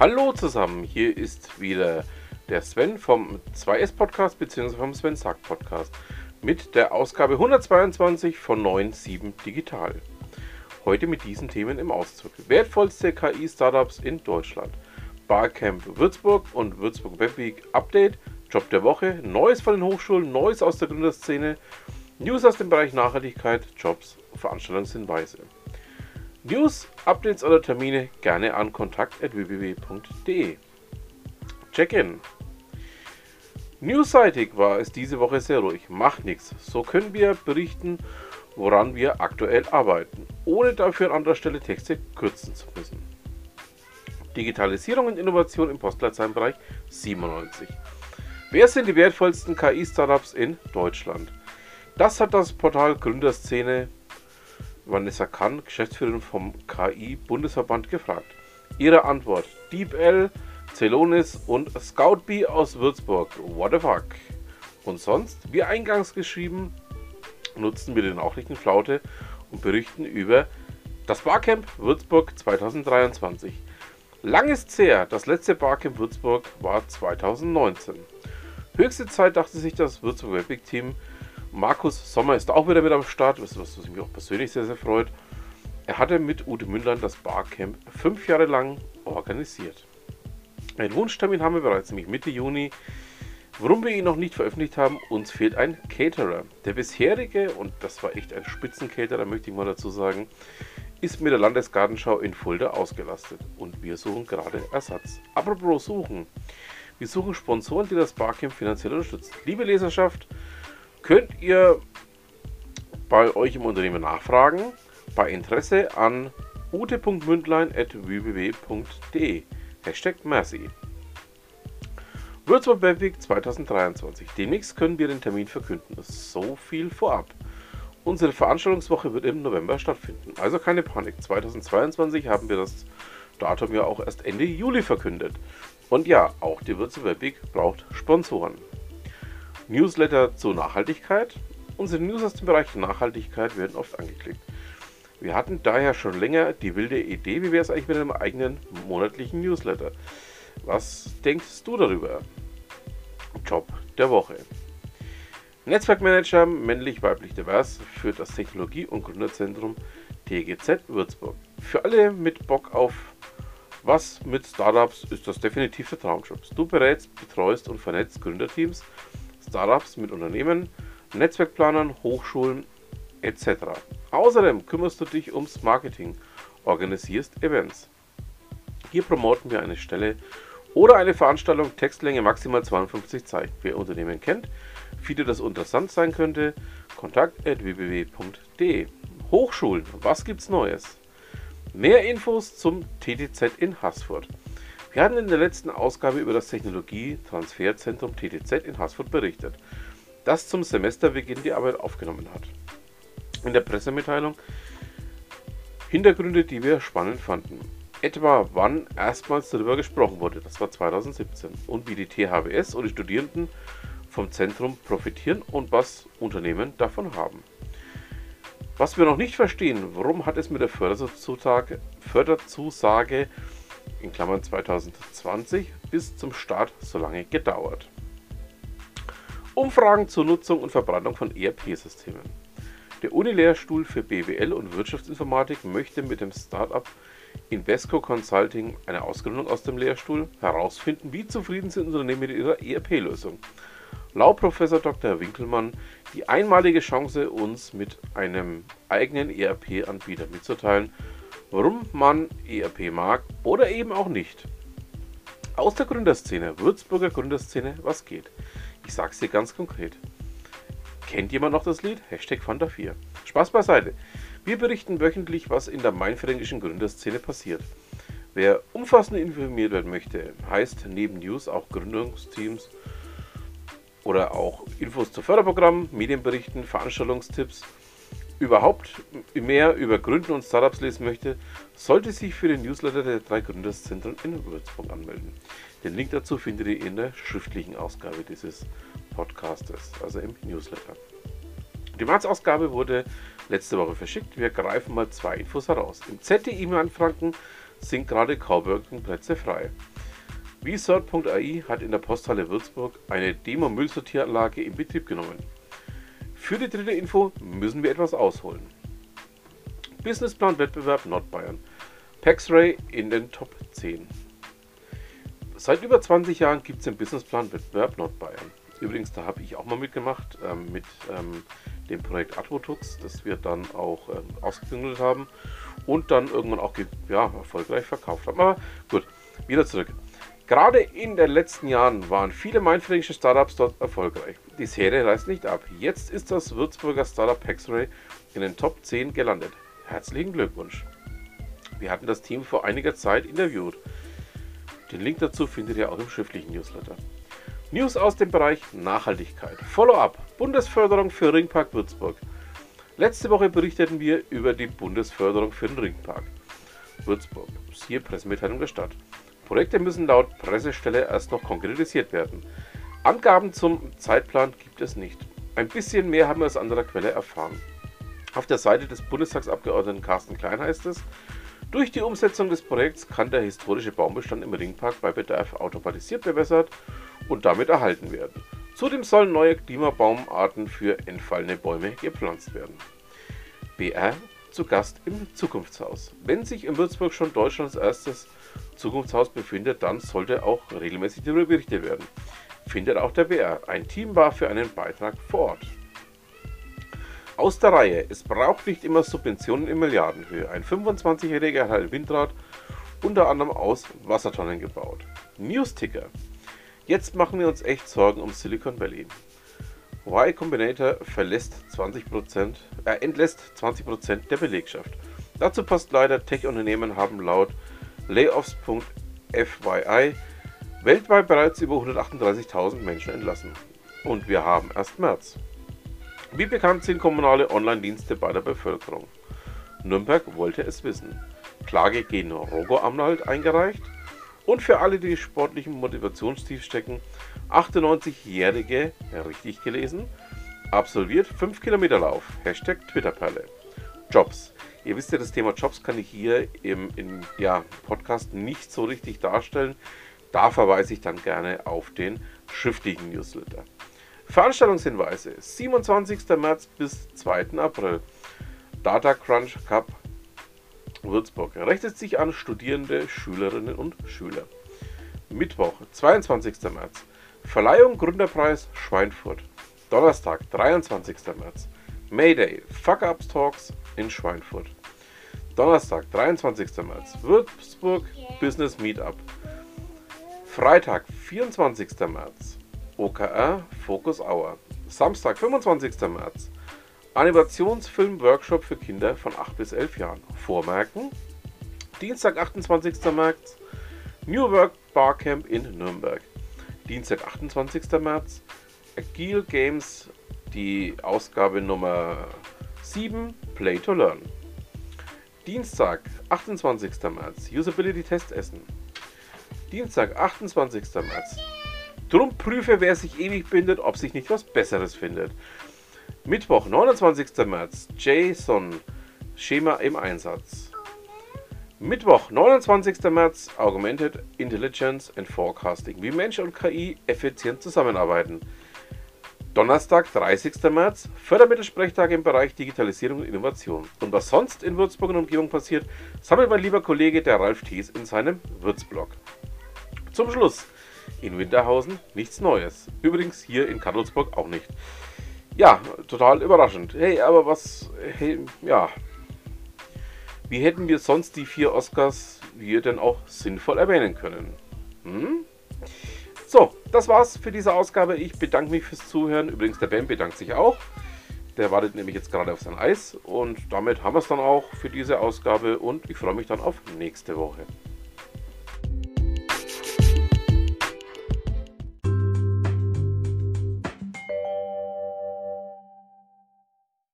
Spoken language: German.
Hallo zusammen, hier ist wieder der Sven vom 2S Podcast bzw. vom Sven Sack Podcast mit der Ausgabe 122 von 9.7 Digital. Heute mit diesen Themen im Auszug. Wertvollste KI-Startups in Deutschland. Barcamp Würzburg und Würzburg Webweek Update, Job der Woche, Neues von den Hochschulen, Neues aus der Gründerszene, News aus dem Bereich Nachhaltigkeit, Jobs, Veranstaltungshinweise. News, Updates oder Termine gerne an kontakt.www.de. Check-in. Newsseitig war es diese Woche sehr ruhig. Macht nichts. So können wir berichten, woran wir aktuell arbeiten, ohne dafür an anderer Stelle Texte kürzen zu müssen. Digitalisierung und Innovation im Postleitzahlenbereich 97. Wer sind die wertvollsten KI-Startups in Deutschland? Das hat das Portal Gründerszene Vanessa Kahn, Geschäftsführerin vom KI-Bundesverband, gefragt. Ihre Antwort: DeepL, Celonis und Scoutbee aus Würzburg. What the fuck? Und sonst, wie eingangs geschrieben, nutzen wir die Nachrichtenflaute und berichten über das Barcamp Würzburg 2023. Lang ist her, das letzte Barcamp Würzburg war 2019. Höchste Zeit dachte sich das Würzburg Epic Team, Markus Sommer ist auch wieder mit am Start, was, was mich auch persönlich sehr, sehr freut. Er hatte mit Ute Mündlein das Barcamp fünf Jahre lang organisiert. Einen Wunschtermin haben wir bereits, nämlich Mitte Juni. Warum wir ihn noch nicht veröffentlicht haben, uns fehlt ein Caterer. Der bisherige, und das war echt ein Spitzencaterer, möchte ich mal dazu sagen, ist mit der Landesgartenschau in Fulda ausgelastet. Und wir suchen gerade Ersatz. Apropos suchen. Wir suchen Sponsoren, die das Barcamp finanziell unterstützen. Liebe Leserschaft, könnt ihr bei euch im Unternehmen nachfragen. Bei Interesse an ute.mündlein.www.de. Hashtag Merci. Würzburg Webweek 2023. Demnächst können wir den Termin verkünden. So viel vorab. Unsere Veranstaltungswoche wird im November stattfinden. Also keine Panik. 2022 haben wir das Datum ja auch erst Ende Juli verkündet. Und ja, auch die Würzburg Webweek braucht Sponsoren. Newsletter zur Nachhaltigkeit. Unsere News aus dem Bereich Nachhaltigkeit werden oft angeklickt. Wir hatten daher schon länger die wilde Idee, wie wäre es eigentlich mit einem eigenen monatlichen Newsletter. Was denkst du darüber? Job der Woche. Netzwerkmanager männlich-weiblich divers führt das Technologie- und Gründerzentrum TGZ Würzburg. Für alle mit Bock auf was mit Startups ist das definitiv der Traumjob. Du berätst, betreust und vernetzt Gründerteams Startups mit Unternehmen, Netzwerkplanern, Hochschulen etc. Außerdem kümmerst du dich ums Marketing, organisierst Events. Hier promoten wir eine Stelle oder eine Veranstaltung, Textlänge maximal 52 Zeichen. Wer Unternehmen kennt, findet das interessant sein könnte, kontakt.www.de. Hochschulen, was gibt's Neues? Mehr Infos zum TTZ in Haßfurt. Wir hatten in der letzten Ausgabe über das Technologietransferzentrum TTZ in Haßfurt berichtet, das zum Semesterbeginn die Arbeit aufgenommen hat. In der Pressemitteilung Hintergründe, die wir spannend fanden. Etwa wann erstmals darüber gesprochen wurde, das war 2017, und wie die THWS und die Studierenden vom Zentrum profitieren und was Unternehmen davon haben. Was wir noch nicht verstehen, warum hat es mit der Förderzusage, Förderzusage in Klammern 2020 bis zum Start so lange gedauert. Umfragen zur Nutzung und Verbreitung von ERP-Systemen. Der Unilehrstuhl für BWL und Wirtschaftsinformatik möchte mit dem Startup Invesco Consulting eine Ausgründung aus dem Lehrstuhl herausfinden, wie zufrieden sind Unternehmen mit ihrer ERP-Lösung. Laut Professor Dr. Winkelmann die einmalige Chance, uns mit einem eigenen ERP-Anbieter mitzuteilen, warum man ERP mag oder eben auch nicht. Aus der Gründerszene, Würzburger Gründerszene, was geht? Ich sag's dir ganz konkret. Kennt jemand noch das Lied? Hashtag Fanta4. Spaß beiseite. Wir berichten wöchentlich, was in der mainfränkischen Gründerszene passiert. Wer umfassend informiert werden möchte, heißt neben News auch Gründungsteams oder auch Infos zu Förderprogrammen, Medienberichten, Veranstaltungstipps überhaupt mehr über Gründen und Startups lesen möchte, sollte sich für den Newsletter der drei Gründerzentren in Würzburg anmelden. Den Link dazu findet ihr in der schriftlichen Ausgabe dieses Podcastes, also im Newsletter. Die März-Ausgabe wurde letzte Woche verschickt. Wir greifen mal zwei Infos heraus. Im ZDI in Franken sind gerade Coworking-Plätze frei. VSort.ai hat in der Posthalle Würzburg eine Demo-Müllsortieranlage in Betrieb genommen. Für die dritte Info müssen wir etwas ausholen. Businessplan-Wettbewerb Nordbayern. PaxRay in den Top 10. Seit über 20 Jahren gibt es den Businessplan-Wettbewerb Nordbayern. Übrigens, da habe ich auch mal mitgemacht ähm, mit ähm, dem Projekt Advotux, das wir dann auch ähm, ausgegründet haben und dann irgendwann auch ja, erfolgreich verkauft haben. Aber gut, wieder zurück. Gerade in den letzten Jahren waren viele mainfränkische Startups dort erfolgreich. Die Serie reißt nicht ab. Jetzt ist das Würzburger Startup Hexray in den Top 10 gelandet. Herzlichen Glückwunsch. Wir hatten das Team vor einiger Zeit interviewt. Den Link dazu findet ihr auch im schriftlichen Newsletter. News aus dem Bereich Nachhaltigkeit. Follow-up. Bundesförderung für Ringpark Würzburg. Letzte Woche berichteten wir über die Bundesförderung für den Ringpark Würzburg. Siehe Pressemitteilung der Stadt. Projekte müssen laut Pressestelle erst noch konkretisiert werden. Angaben zum Zeitplan gibt es nicht. Ein bisschen mehr haben wir aus anderer Quelle erfahren. Auf der Seite des Bundestagsabgeordneten Carsten Klein heißt es, durch die Umsetzung des Projekts kann der historische Baumbestand im Ringpark bei Bedarf automatisiert bewässert und damit erhalten werden. Zudem sollen neue Klimabaumarten für entfallene Bäume gepflanzt werden. BR zu Gast im Zukunftshaus. Wenn sich in Würzburg schon Deutschlands erstes Zukunftshaus befindet, dann sollte auch regelmäßig darüber berichtet werden. Findet auch der BR. Ein Team war für einen Beitrag vor Ort. Aus der Reihe. Es braucht nicht immer Subventionen in Milliardenhöhe. Ein 25-Jähriger hat ein Windrad unter anderem aus Wassertonnen gebaut. News-Ticker. Jetzt machen wir uns echt Sorgen um Silicon Valley. Y Combinator verlässt 20%, äh, entlässt 20% der Belegschaft. Dazu passt leider, Tech-Unternehmen haben laut Layoffs.fyi weltweit bereits über 138.000 Menschen entlassen. Und wir haben erst März. Wie bekannt sind kommunale Online-Dienste bei der Bevölkerung? Nürnberg wollte es wissen. Klage gegen Rogo-Anwalt eingereicht. Und für alle, die sportlichen Motivationstief stecken, 98-Jährige, richtig gelesen, absolviert 5 Kilometer Lauf. Hashtag Twitterperle. Jobs. Ihr wisst ja, das Thema Jobs kann ich hier im, im ja, Podcast nicht so richtig darstellen. Da verweise ich dann gerne auf den schriftlichen Newsletter. Veranstaltungshinweise: 27. März bis 2. April. Data Crunch Cup Würzburg. Richtet sich an Studierende, Schülerinnen und Schüler. Mittwoch, 22. März. Verleihung Gründerpreis Schweinfurt. Donnerstag, 23. März. Mayday, Fuck Ups Talks in Schweinfurt. Donnerstag, 23. März. Würzburg Business Meetup. Freitag, 24. März. OKR Focus Hour. Samstag, 25. März. Animationsfilm-Workshop für Kinder von 8 bis 11 Jahren. Vormerken. Dienstag, 28. März. New Work Barcamp in Nürnberg. Dienstag, 28. März. Agile Games, die Ausgabe Nummer 7, Play to Learn. Dienstag, 28. März. Usability Test Essen. Dienstag, 28. März. Drum prüfe, wer sich ewig bindet, ob sich nicht was Besseres findet. Mittwoch, 29. März. JSON. Schema im Einsatz. Mittwoch, 29. März. Augmented Intelligence and Forecasting. Wie Mensch und KI effizient zusammenarbeiten. Donnerstag, 30. März. Fördermittelsprechtag im Bereich Digitalisierung und Innovation. Und was sonst in Würzburg und Umgebung passiert, sammelt mein lieber Kollege, der Ralf Thies, in seinem Würzblog. Zum Schluss in Winterhausen nichts Neues. Übrigens hier in Kadelsburg auch nicht. Ja, total überraschend. Hey, aber was, hey, ja. Wie hätten wir sonst die vier Oscars wir denn auch sinnvoll erwähnen können? Hm? So, das war's für diese Ausgabe. Ich bedanke mich fürs Zuhören. Übrigens, der Ben bedankt sich auch. Der wartet nämlich jetzt gerade auf sein Eis. Und damit haben wir es dann auch für diese Ausgabe. Und ich freue mich dann auf nächste Woche.